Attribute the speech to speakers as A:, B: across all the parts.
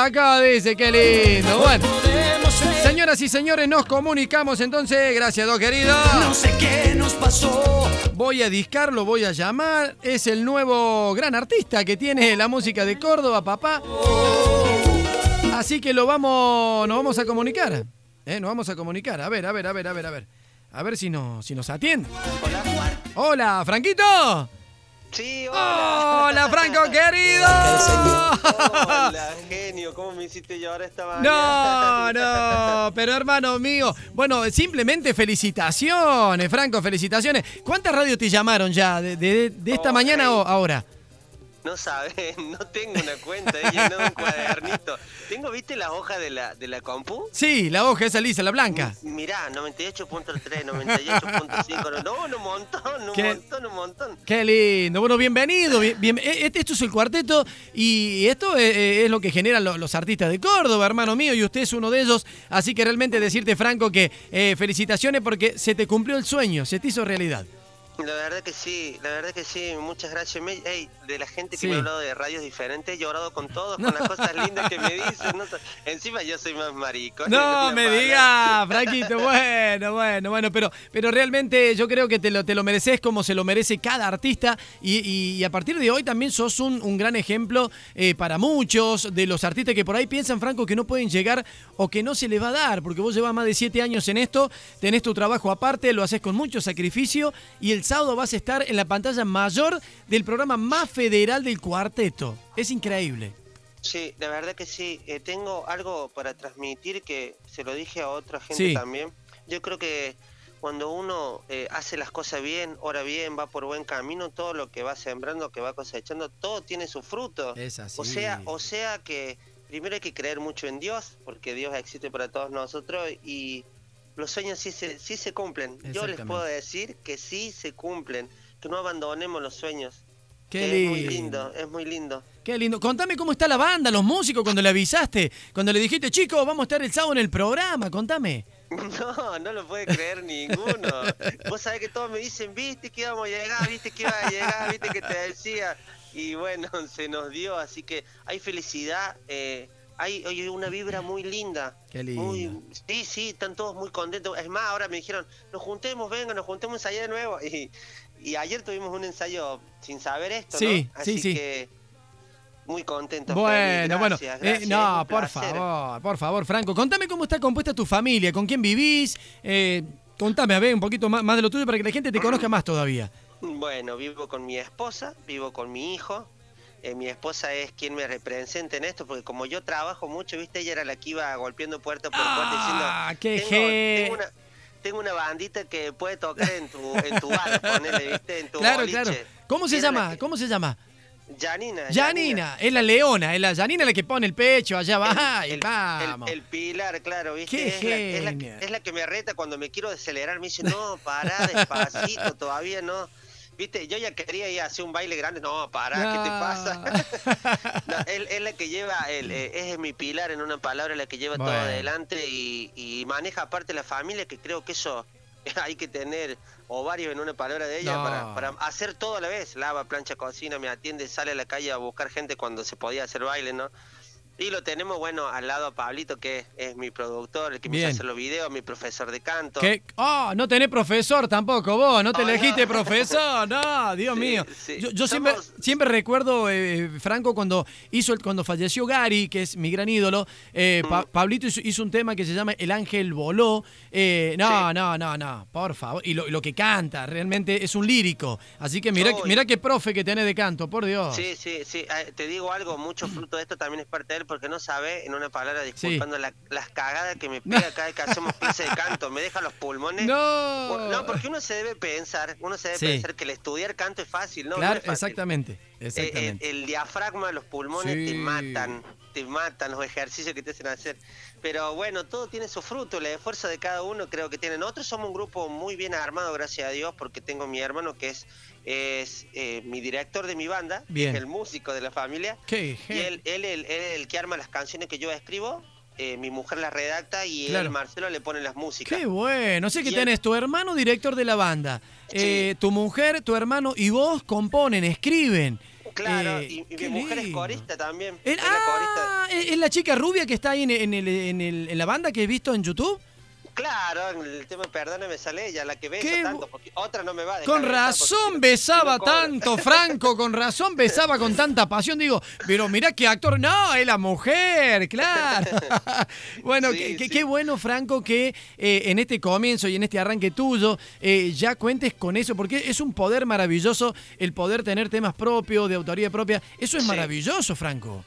A: acá, dice, qué lindo. Bueno, señoras y señores, nos comunicamos entonces. Gracias, dos queridos.
B: No sé qué nos pasó.
A: Voy a discar, lo voy a llamar. Es el nuevo gran artista que tiene la música de Córdoba, papá. Así que lo vamos, nos vamos a comunicar. ¿eh? Nos vamos a comunicar. A ver, a ver, a ver, a ver, a ver. A ver si, no, si nos atiende.
B: Hola,
A: Franquito.
B: Sí, hola.
A: Hola, Franco querido.
B: Hola, genio. ¿Cómo me hiciste llorar esta mañana?
A: No, no, pero hermano mío, bueno, simplemente felicitaciones, Franco, felicitaciones. ¿Cuántas radios te llamaron ya de, de- de esta
B: Oh,
A: mañana
B: hey.
A: o ahora?
B: No sabes, no tengo una cuenta, he llenado un cuadernito. Tengo, viste, la hoja de la, de la compu.
A: Sí, la hoja esa lisa, la blanca.
B: Mirá, 98.3, 98.5, no, un montón, un
A: ¿Qué?
B: montón, un montón.
A: Qué lindo. Bueno, bienvenido. bien- bien- eh, este- esto es el cuarteto y esto es, eh, es lo que generan lo- los artistas de Córdoba, hermano mío, y usted es uno de ellos. Así que realmente decirte, Franco, que eh, felicitaciones porque se te cumplió el sueño, se te hizo realidad.
B: La verdad que sí, la verdad que sí, muchas gracias. Me- de la gente que
A: Sí.
B: me ha hablado de radios diferentes, he llorado con todos, con las cosas lindas que me dicen. no. Encima yo soy más marico.
A: No me
B: mala.
A: digas, Franquito, bueno, bueno, bueno, pero, pero realmente yo creo que te lo, te lo mereces como se lo merece cada artista y, y- y a partir de hoy también sos un, un gran ejemplo eh, para muchos de los artistas que por ahí piensan, Franco, que no pueden llegar o que no se les va a dar, porque vos llevas más de siete años en esto, tenés tu trabajo aparte, lo haces con mucho sacrificio y el sábado vas a estar en la pantalla mayor del programa más federal del cuarteto. Es increíble.
B: Sí, la verdad que sí. Eh, tengo algo para transmitir que se lo dije a otra gente
A: Sí.
B: también. Yo creo que cuando uno eh, hace las cosas bien, ora bien, va por buen camino, todo lo que va sembrando, que va cosechando, todo tiene su fruto.
A: Es así.
B: O sea, o sea que primero hay que creer mucho en Dios, porque Dios existe para todos nosotros y los sueños sí se, sí se cumplen. Yo les puedo decir que sí se cumplen, que no abandonemos los sueños.
A: Qué
B: que es muy
A: lindo.
B: lindo, es muy lindo.
A: Qué lindo. Contame cómo está la banda, los músicos, cuando le avisaste, cuando le dijiste, chicos, vamos a estar el sábado en el programa, contame.
B: No, no lo puede creer ninguno. Vos sabés que todos me dicen, viste que íbamos a llegar, viste que iba a llegar, viste que te decía. Y bueno, se nos dio, así que hay felicidad, eh, hay, hay una vibra muy linda.
A: Qué lindo.
B: Muy, sí, sí, están todos muy contentos. Es más, ahora me dijeron, nos juntemos, venga, nos juntemos a ensayar de nuevo. Y, y ayer tuvimos un ensayo sin saber esto,
A: Sí,
B: ¿no?
A: sí,
B: Así
A: sí.
B: que muy contentos.
A: Bueno, bueno.
B: gracias,
A: Eh, no, por favor, por favor, Franco. Contame cómo está compuesta tu familia, con quién vivís. Eh, contame, a ver, un poquito más, más de lo tuyo para que la gente te conozca más todavía.
B: Bueno, vivo con mi esposa, vivo con mi hijo. Eh, mi esposa es quien me representa en esto, porque como yo trabajo mucho, viste, ella era la que iba golpeando puerta por puerta diciendo,
A: Ah, qué
B: tengo, tengo una, tengo una bandita que puede tocar en tu, en tu bar, ponele, viste, en tu
A: Claro,
B: boliche".
A: claro. ¿Cómo se llama?
B: que-
A: ¿Cómo se llama?
B: Janina.
A: Janina, es la leona, es la Janina la que pone el pecho allá va y
B: El,
A: vamos.
B: el- el pilar, claro, ¿viste?
A: Qué
B: es, la, es, la que, es la que me reta cuando me quiero acelerar. Me dice, no, pará despacito, todavía no. ¿Viste? Yo ya quería ir a hacer un baile grande. No, pará, ¿qué te pasa? No, él es la que lleva, el, eh, es mi pilar en una palabra, la que lleva todo adelante y, y maneja aparte la familia, que creo que eso hay que tener ovarios en una palabra de ella
A: No.
B: para, para hacer todo a la vez. Lava, plancha, cocina, me atiende, sale a la calle a buscar gente cuando se podía hacer baile, ¿no? Y lo tenemos, bueno, al lado a Pablito, que es mi productor, el que me
A: Bien.
B: hizo hacer los videos, mi profesor de canto.
A: ¿Qué? Oh, no tenés profesor tampoco vos, no te
B: Oh,
A: elegiste
B: no.
A: profesor, no, Dios
B: Sí,
A: mío.
B: sí.
A: Yo, yo siempre,
B: Somos-
A: siempre recuerdo, eh, Franco, cuando hizo el, cuando falleció Gary, que es mi gran ídolo, eh,
B: Mm.
A: Pa- Pablito hizo, hizo un tema que se llama El Ángel Voló. Eh, no,
B: Sí.
A: no, no, no, por favor. Y lo, lo que canta, realmente es un lírico. Así que mira, mira qué profe que tenés de canto, por Dios.
B: Sí, sí, sí. Te digo algo, mucho fruto de esto también es parte de él, porque no sabe, en una palabra, disculpando la- las cagadas que me pega cada vez que hacemos clase de canto. Me deja los pulmones.
A: No.
B: No, porque uno se debe pensar, uno se debe
A: Sí.
B: pensar que el estudiar canto es fácil, ¿no? no
A: claro,
B: es fácil.
A: exactamente,
B: Eh,
A: exactamente.
B: el, el diafragma, los pulmones
A: Sí.
B: te matan, te matan los ejercicios que te hacen hacer. Pero bueno, todo tiene su fruto, el esfuerzo de cada uno creo que tiene. Nosotros somos un grupo muy bien armado, gracias a Dios, porque tengo mi hermano que es, es eh, mi director de mi banda,
A: Bien.
B: es el músico de la familia.
A: Qué
B: Y él, él, él- él es el que arma las canciones que yo escribo, eh, mi mujer las redacta y
A: Claro.
B: él, Marcelo, le pone las músicas.
A: Qué bueno. Sé que
B: Y
A: tenés tu hermano director de la banda.
B: Sí.
A: Eh, tu mujer, tu hermano y vos componen, escriben.
B: Claro,
A: Eh,
B: y, mi mujer es corista también.
A: El-
B: es la corista.
A: ah, es la chica rubia que está ahí en, en el- en el- en la banda que he visto en YouTube.
B: Claro, el tema Perdóname sale ella, la que besa
A: Qué
B: tanto, porque otra no me va a dejar
A: Con razón besaba
B: no
A: tanto, Franco, con razón besaba con tanta pasión. Digo, pero mirá qué actor. No, es la mujer, claro. bueno,
B: Sí,
A: qué, qué-
B: sí.
A: qué bueno, Franco, que eh, en este comienzo y en este arranque tuyo eh, ya cuentes con eso, porque es un poder maravilloso el poder tener temas propios, de autoría propia. Eso es
B: Sí.
A: maravilloso, Franco.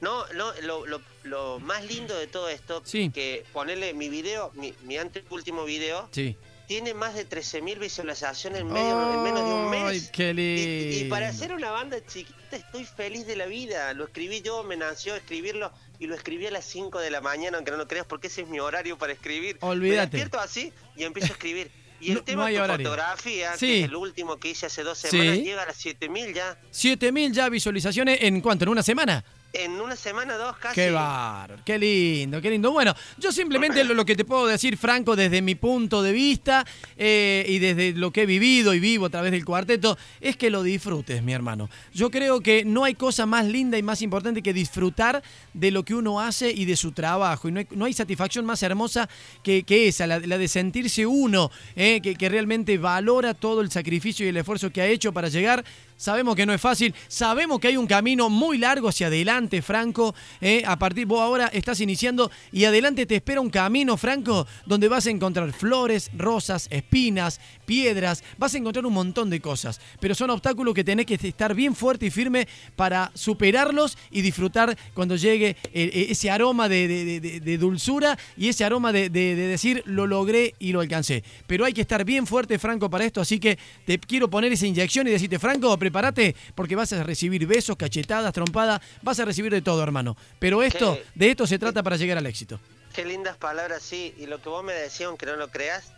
B: No, no, lo, lo, lo más lindo de todo esto,
A: Sí.
B: que ponerle mi video, mi, mi anteúltimo video,
A: Sí.
B: tiene más de 13.000 visualizaciones en, medio- en menos de un mes.
A: Ay, qué
B: Y, y para
A: lindo.
B: hacer una banda chiquita estoy feliz de la vida. Lo escribí yo, me nació escribirlo y lo escribí a las 5 de la mañana, aunque no lo creas, porque ese es mi horario para escribir.
A: Olvídate.
B: Me despierto así y empiezo a escribir. Y el
A: No-
B: tema
A: no
B: de tu fotografía,
A: Sí.
B: que es el último que hice hace dos semanas, llega a las 7000 ya.
A: 7000 ya visualizaciones en cuánto, en una semana.
B: En una semana, dos casi.
A: Qué bárbaro, qué lindo, qué lindo. Bueno, yo simplemente lo, que te puedo decir, Franco, desde mi punto de vista eh, y desde lo que he vivido y vivo a través del cuarteto, es que lo disfrutes, mi hermano. Yo creo que no hay cosa más linda y más importante que disfrutar de lo que uno hace y de su trabajo. Y no hay, no hay satisfacción más hermosa que, que esa, la, la de sentirse uno, eh, que, que realmente valora todo el sacrificio y el esfuerzo que ha hecho para llegar. Sabemos que no es fácil, sabemos que hay un camino muy largo hacia adelante, Franco. eh, a partir, vos ahora estás iniciando y adelante te espera un camino, Franco, donde vas a encontrar flores, rosas, espinas, piedras, vas a encontrar un montón de cosas. Pero son obstáculos que tenés que estar bien fuerte y firme para superarlos y disfrutar cuando llegue eh, eh, ese aroma de, de- dulzura y ese aroma de decir lo logré y lo alcancé. Pero hay que estar bien fuerte, Franco, para esto, así que te quiero poner esa inyección y decirte, Franco, prepárate porque vas a recibir besos, cachetadas, trompadas, vas a recibir de todo, hermano. Pero esto,
B: ¿Qué?
A: de esto se trata para llegar al éxito.
B: Qué lindas palabras, sí. Y lo que vos me decías, aunque no lo creas,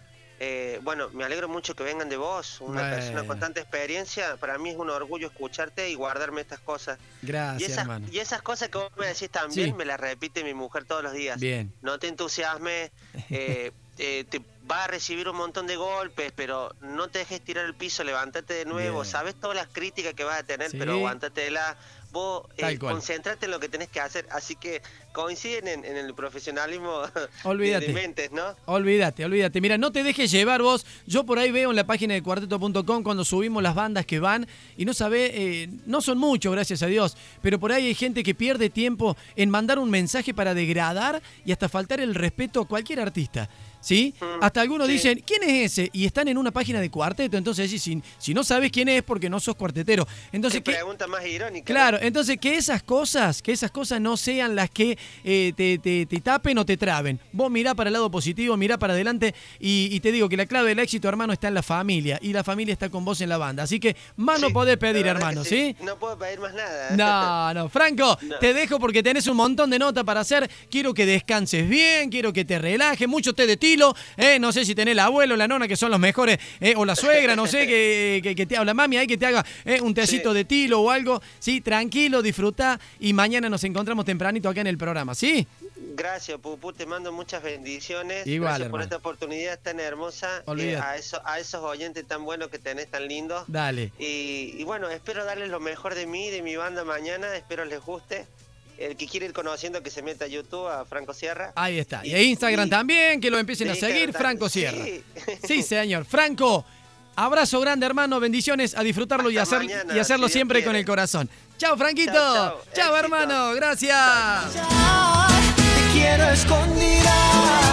B: eh, bueno, me alegro mucho que vengan de vos, una
A: Bueno.
B: persona con tanta experiencia. Para mí es un orgullo escucharte y guardarme estas cosas. y,
A: Gracias,
B: esas,
A: hermano.
B: y esas cosas que vos me decís también
A: Sí.
B: me las repite mi mujer todos los días.
A: Bien.
B: No te entusiasmes, eh, eh, te vas a recibir un montón de golpes, pero no te dejes tirar el piso, levántate de nuevo.
A: Bien.
B: Sabes todas las críticas que vas a tener,
A: Sí.
B: pero aguántatela. Vos eh, concentrate en lo que tenés que hacer. Así que coinciden en, en el profesionalismo
A: Olvídate.
B: de mentes, ¿no?
A: Olvídate, olvídate. Mira, no te dejes llevar vos. Yo por ahí veo en la página de cuarteto.com cuando subimos las bandas que van y no sabe, eh, no son muchos, gracias a Dios, pero por ahí hay gente que pierde tiempo en mandar un mensaje para degradar y hasta faltar el respeto a cualquier artista. ¿Sí?
B: Mm,
A: Hasta algunos
B: sí.
A: dicen, ¿quién es ese? Y están en una página de cuarteto. Entonces, si, si, si no sabes quién es, porque no sos cuartetero. Entonces,
B: Qué
A: ¿qué,
B: pregunta más irónica.
A: Claro, entonces que esas cosas, que esas cosas no sean las que eh, te, te- te tapen o te traben. Vos mirá para el lado positivo, mirá para adelante y, y te digo que la clave del éxito, hermano, está en la familia y la familia está con vos en la banda. Así que más no podés pedir, hermano, ¿sí?
B: No puedo pedir más nada.
A: No, no, Franco,
B: No.
A: te dejo porque tenés un montón de nota para hacer. Quiero que descanses bien, quiero que te relajes, mucho té de eh, no sé si tenés el abuelo la nona que son los mejores, eh, o la suegra, no sé, que, que, que te habla mami ahí, que te haga eh, un tecito
B: Sí.
A: de tilo o algo. Sí, tranquilo, disfruta y mañana nos encontramos tempranito acá en el programa, ¿sí?
B: Gracias, Pupu, te mando muchas bendiciones.
A: Igual,
B: Gracias por
A: hermano.
B: esta oportunidad tan hermosa. eh, a, eso- a esos oyentes tan buenos que tenés, tan lindos.
A: Dale.
B: Y, y bueno, espero darles lo mejor de mí, de mi banda mañana. Espero les guste. El que quiere ir conociendo, que se meta a YouTube, a Franco Sierra.
A: Ahí está. Y
B: Y-
A: a Instagram
B: y-
A: también, que lo empiecen a seguir,
B: Instagram
A: Franco. Sierra.
B: Sí.
A: Sí, señor. Franco, abrazo grande, hermano. Bendiciones a disfrutarlo y, hacer,
B: mañana,
A: y hacerlo
B: si
A: siempre con el corazón. Chao, Franquito.
B: Chao,
A: hermano. Gracias.
C: Te quiero escondida.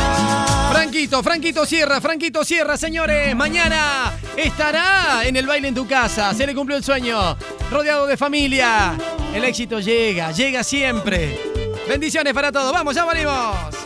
A: Franquito, Franquito Sierra, Franquito Sierra, señores. Mañana estará en el baile en tu casa. Se le cumplió el sueño. Rodeado de familia. El éxito llega, llega siempre. Bendiciones para todos. Vamos, ya venimos.